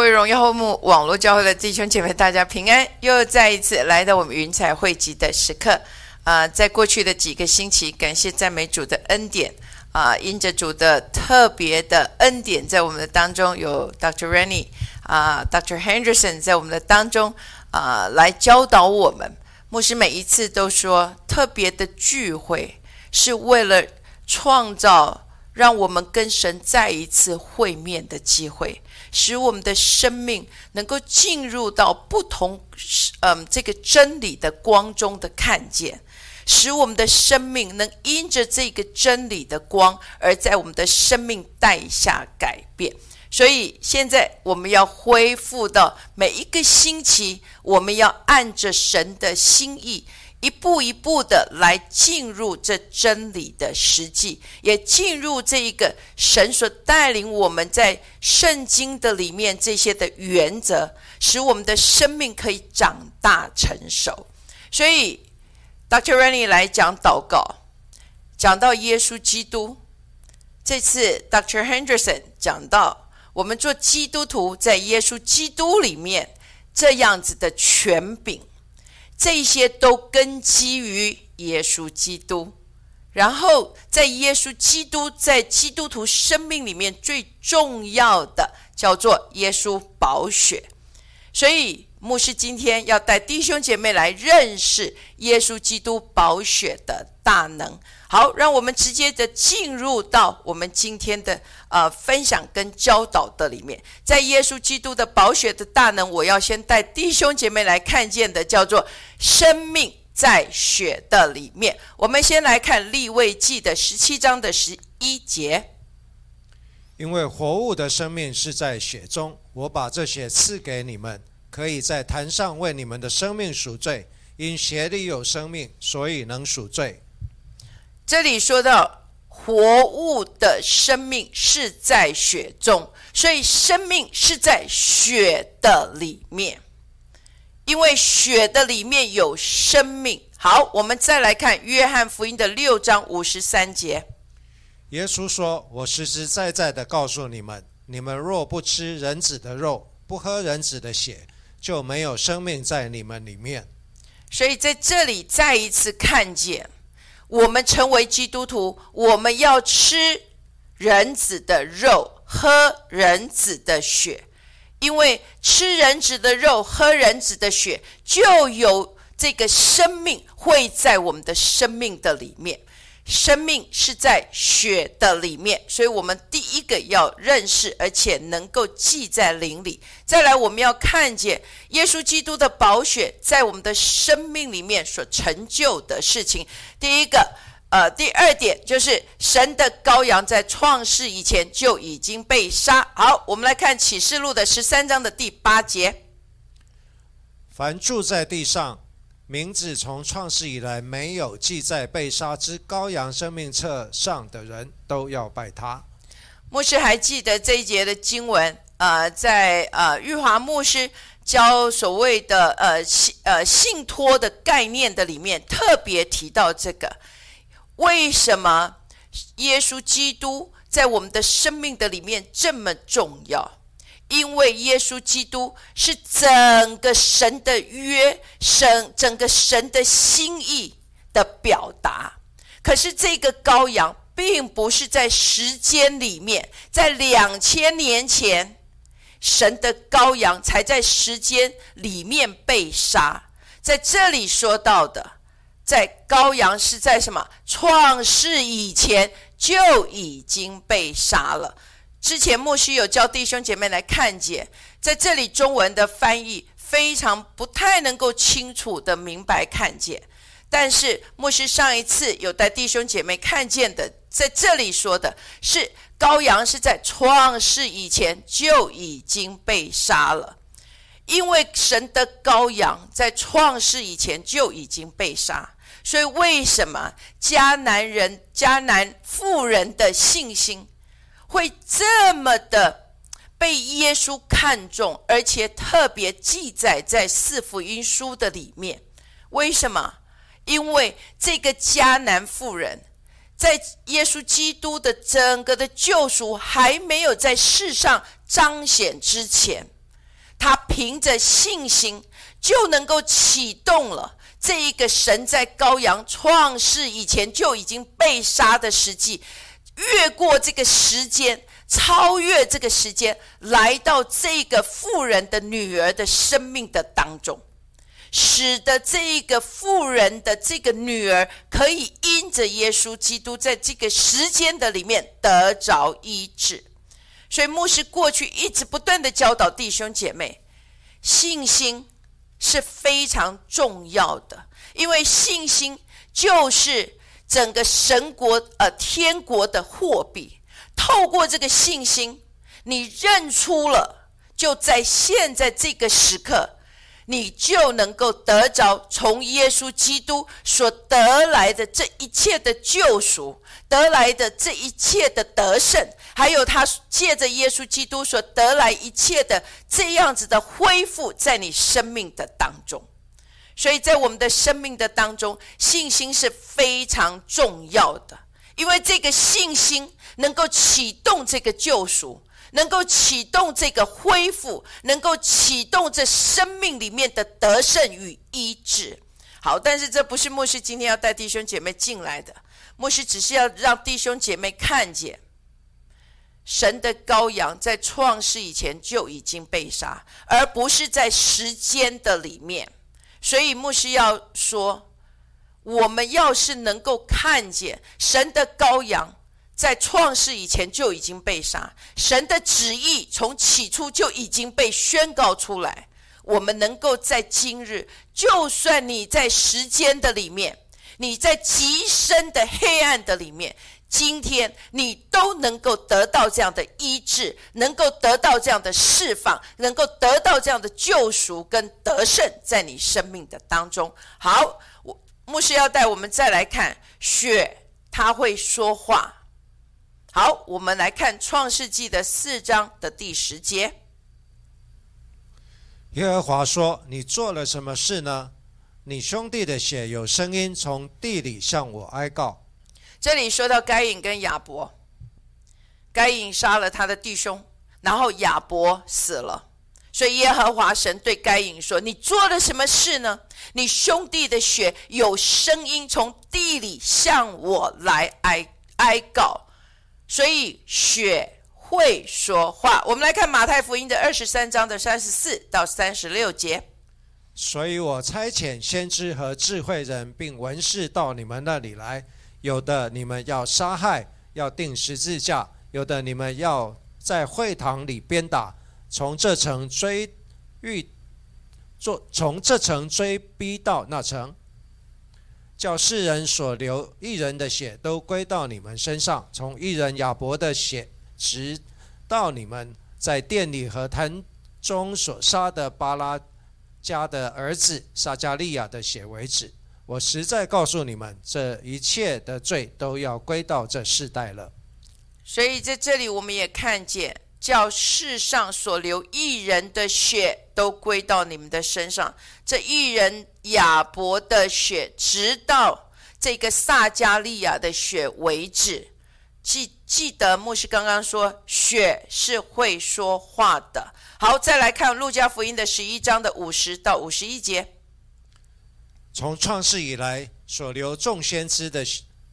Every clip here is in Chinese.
各位荣耀后幕网络教会的弟兄姐妹，大家平安！又再一次来到我们云彩汇集的时刻。啊，在过去的几个星期，感谢赞美主的恩典啊，因着主的特别的恩典，在我们的当中有 Dr. Rennie 啊，Dr. Henderson 在我们的当中啊，来教导我们。牧师每一次都说，特别的聚会是为了创造。让我们跟神再一次会面的机会，使我们的生命能够进入到不同嗯这个真理的光中的看见，使我们的生命能因着这个真理的光，而在我们的生命带下改变。所以现在我们要恢复到每一个星期，我们要按着神的心意。一步一步的来进入这真理的实际，也进入这一个神所带领我们在圣经的里面这些的原则，使我们的生命可以长大成熟。所以，Dr. Rennie 来讲祷告，讲到耶稣基督。这次 Dr. Henderson 讲到我们做基督徒在耶稣基督里面这样子的权柄。这些都根基于耶稣基督，然后在耶稣基督在基督徒生命里面最重要的叫做耶稣宝血，所以牧师今天要带弟兄姐妹来认识耶稣基督宝血的大能。好，让我们直接的进入到我们今天的呃分享跟教导的里面，在耶稣基督的宝血的大能，我要先带弟兄姐妹来看见的，叫做生命在血的里面。我们先来看立位记的十七章的十一节，因为活物的生命是在血中，我把这血赐给你们，可以在坛上为你们的生命赎罪。因血里有生命，所以能赎罪。这里说到活物的生命是在血中，所以生命是在血的里面，因为血的里面有生命。好，我们再来看约翰福音的六章五十三节。耶稣说：“我实实在在的告诉你们，你们若不吃人子的肉，不喝人子的血，就没有生命在你们里面。”所以在这里再一次看见。我们成为基督徒，我们要吃人子的肉，喝人子的血，因为吃人子的肉，喝人子的血，就有这个生命会在我们的生命的里面。生命是在血的里面，所以我们第一个要认识，而且能够记在灵里。再来，我们要看见耶稣基督的宝血在我们的生命里面所成就的事情。第一个，呃，第二点就是神的羔羊在创世以前就已经被杀。好，我们来看启示录的十三章的第八节：凡住在地上。名字从创世以来没有记在被杀之羔羊生命册上的人都要拜他。牧师还记得这一节的经文，呃，在呃玉华牧师教所谓的呃信呃信托的概念的里面，特别提到这个，为什么耶稣基督在我们的生命的里面这么重要？因为耶稣基督是整个神的约，神整个神的心意的表达。可是这个羔羊并不是在时间里面，在两千年前，神的羔羊才在时间里面被杀。在这里说到的，在羔羊是在什么创世以前就已经被杀了。之前牧师有教弟兄姐妹来看见，在这里中文的翻译非常不太能够清楚的明白看见，但是牧师上一次有带弟兄姐妹看见的，在这里说的是羔羊是在创世以前就已经被杀了，因为神的羔羊在创世以前就已经被杀，所以为什么迦南人迦南妇人的信心？会这么的被耶稣看重，而且特别记载在四福音书的里面。为什么？因为这个迦南妇人，在耶稣基督的整个的救赎还没有在世上彰显之前，他凭着信心就能够启动了这一个神在羔羊创世以前就已经被杀的实际，越过这个时间，超越这个时间，来到这个富人的女儿的生命的当中。使得这一个富人的这个女儿可以因着耶稣基督在这个时间的里面得着医治，所以牧师过去一直不断的教导弟兄姐妹，信心是非常重要的，因为信心就是整个神国呃天国的货币。透过这个信心，你认出了，就在现在这个时刻。你就能够得着从耶稣基督所得来的这一切的救赎，得来的这一切的得胜，还有他借着耶稣基督所得来一切的这样子的恢复，在你生命的当中。所以在我们的生命的当中，信心是非常重要的，因为这个信心能够启动这个救赎。能够启动这个恢复，能够启动这生命里面的得胜与医治。好，但是这不是牧师今天要带弟兄姐妹进来的。牧师只是要让弟兄姐妹看见，神的羔羊在创世以前就已经被杀，而不是在时间的里面。所以牧师要说，我们要是能够看见神的羔羊。在创世以前就已经被杀，神的旨意从起初就已经被宣告出来。我们能够在今日，就算你在时间的里面，你在极深的黑暗的里面，今天你都能够得到这样的医治，能够得到这样的释放，能够得到这样的救赎跟得胜，在你生命的当中。好，我牧师要带我们再来看雪，他会说话。好，我们来看创世纪的四章的第十节。耶和华说：“你做了什么事呢？你兄弟的血有声音从地里向我哀告。”这里说到该隐跟亚伯，该隐杀了他的弟兄，然后亚伯死了，所以耶和华神对该隐说：“你做了什么事呢？你兄弟的血有声音从地里向我来哀哀告。”所以血会说话。我们来看马太福音的二十三章的三十四到三十六节。所以我差遣先知和智慧人，并文士到你们那里来。有的你们要杀害，要钉十字架；有的你们要在会堂里鞭打，从这城追欲做，从这城追逼到那城。叫世人所流一人的血都归到你们身上，从一人亚伯的血，直到你们在殿里和坛中所杀的巴拉家的儿子撒加利亚的血为止。我实在告诉你们，这一切的罪都要归到这世代了。所以在这里，我们也看见。叫世上所流一人的血都归到你们的身上，这一人亚伯的血，直到这个撒加利亚的血为止。记记得牧师刚刚说，血是会说话的。好，再来看路加福音的十一章的五十到五十一节。从创世以来所流众先知的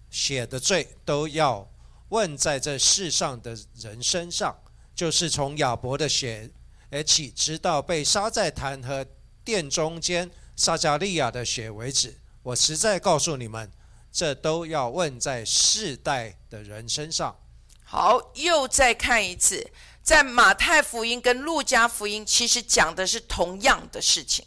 血的罪，都要问在这世上的人身上。就是从亚伯的血而起，直到被杀在坛和殿中间撒加利亚的血为止。我实在告诉你们，这都要问在世代的人身上。好，又再看一次，在马太福音跟路加福音，其实讲的是同样的事情，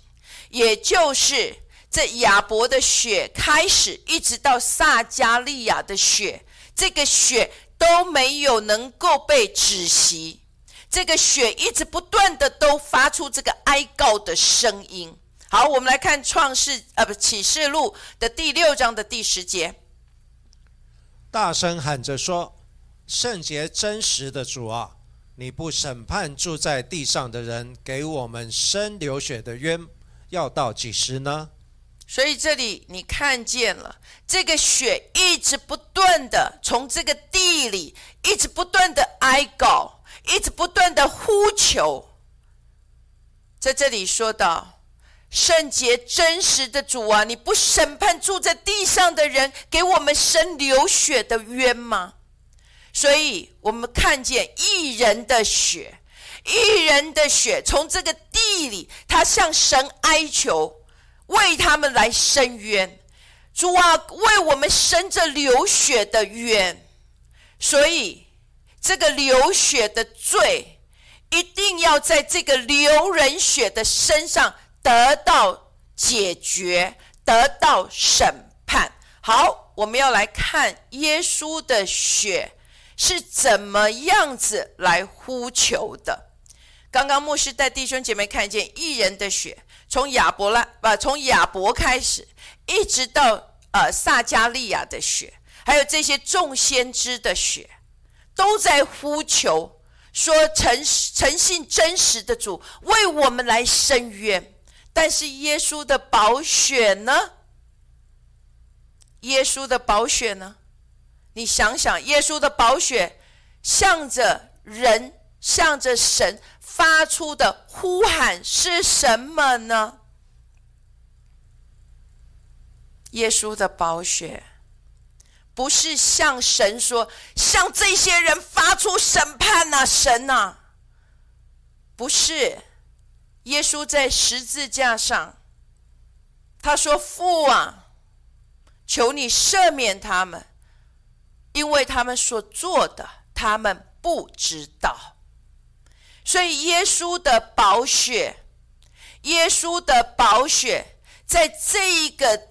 也就是这亚伯的血开始，一直到撒加利亚的血，这个血都没有能够被止息。这个血一直不断的都发出这个哀告的声音。好，我们来看创世呃不启示录的第六章的第十节，大声喊着说：“圣洁真实的主啊，你不审判住在地上的人，给我们生流血的冤，要到几时呢？”所以这里你看见了，这个血一直不断的从这个地里一直不断的哀告。一直不断的呼求，在这里说到圣洁真实的主啊，你不审判住在地上的人，给我们生流血的冤吗？所以我们看见一人的血，一人的血从这个地里，他向神哀求，为他们来伸冤。主啊，为我们伸着流血的冤，所以这个流血的罪。一定要在这个流人血的身上得到解决，得到审判。好，我们要来看耶稣的血是怎么样子来呼求的。刚刚牧师带弟兄姐妹看见一人的血，从亚伯拉不从亚伯开始，一直到呃撒加利亚的血，还有这些众先知的血，都在呼求。说诚诚信真实的主为我们来伸冤，但是耶稣的宝血呢？耶稣的宝血呢？你想想，耶稣的宝血向着人、向着神发出的呼喊是什么呢？耶稣的宝血。不是向神说，向这些人发出审判呐，神呐，不是。耶稣在十字架上，他说：“父啊，求你赦免他们，因为他们所做的，他们不知道。”所以，耶稣的宝血，耶稣的宝血，在这一个。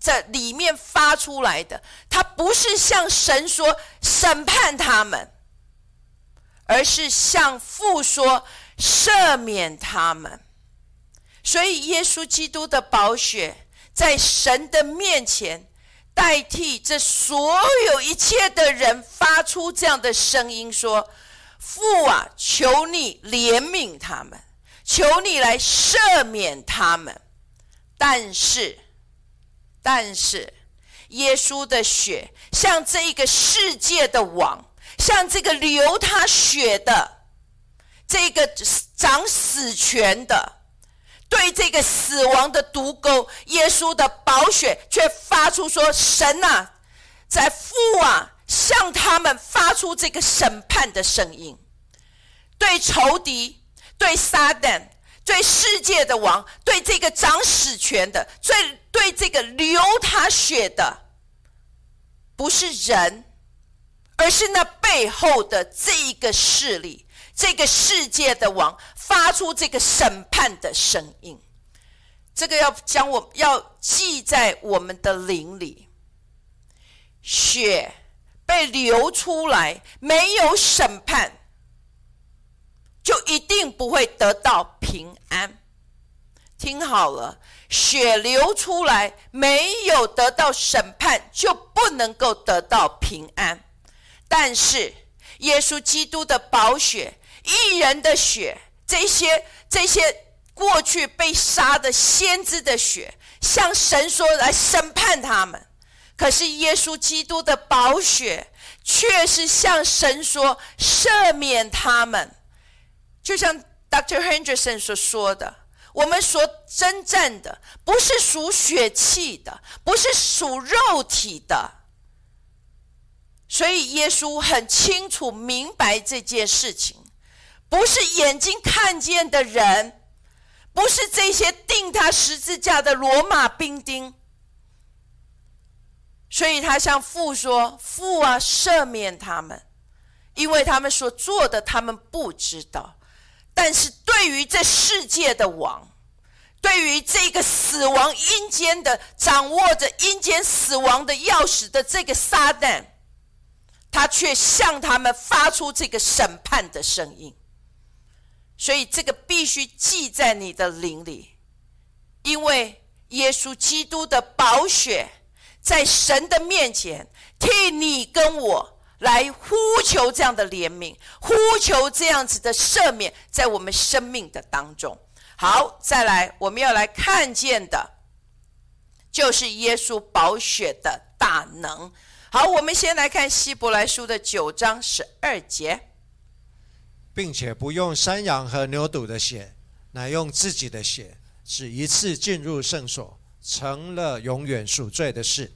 这里面发出来的，他不是向神说审判他们，而是向父说赦免他们。所以，耶稣基督的宝血在神的面前，代替这所有一切的人，发出这样的声音说：“父啊，求你怜悯他们，求你来赦免他们。”但是。但是，耶稣的血像这个世界的王，像这个流他血的这个掌死权的，对这个死亡的毒钩，耶稣的宝血却发出说：“神啊，在父啊，向他们发出这个审判的声音，对仇敌，对撒旦。”对世界的王，对这个掌死权的，最对这个流他血的，不是人，而是那背后的这一个势力，这个世界的王发出这个审判的声音，这个要将我要记在我们的灵里，血被流出来，没有审判。就一定不会得到平安。听好了，血流出来没有得到审判，就不能够得到平安。但是耶稣基督的宝血、一人的血，这些这些过去被杀的先知的血，向神说来审判他们。可是耶稣基督的宝血，却是向神说赦免他们。就像 Dr. Henderson 所说的，我们所征战的不是属血气的，不是属肉体的。所以耶稣很清楚明白这件事情，不是眼睛看见的人，不是这些钉他十字架的罗马兵丁。所以他向父说：“父啊，赦免他们，因为他们所做的，他们不知道。”但是对于这世界的王，对于这个死亡阴间的掌握着阴间死亡的钥匙的这个撒旦，他却向他们发出这个审判的声音。所以这个必须记在你的灵里，因为耶稣基督的宝血在神的面前替你跟我。来呼求这样的怜悯，呼求这样子的赦免，在我们生命的当中。好，再来，我们要来看见的，就是耶稣宝血的大能。好，我们先来看希伯来书的九章十二节，并且不用山羊和牛犊的血。乃用自己的血，只一次进入圣所，成了永远赎罪的事。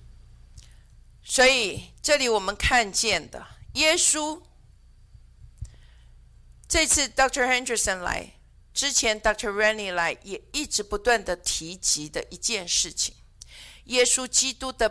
所以这里我们看见的，耶稣这次 Dr. Henderson 来之前，Dr. Rennie 来也一直不断的提及的一件事情：耶稣基督的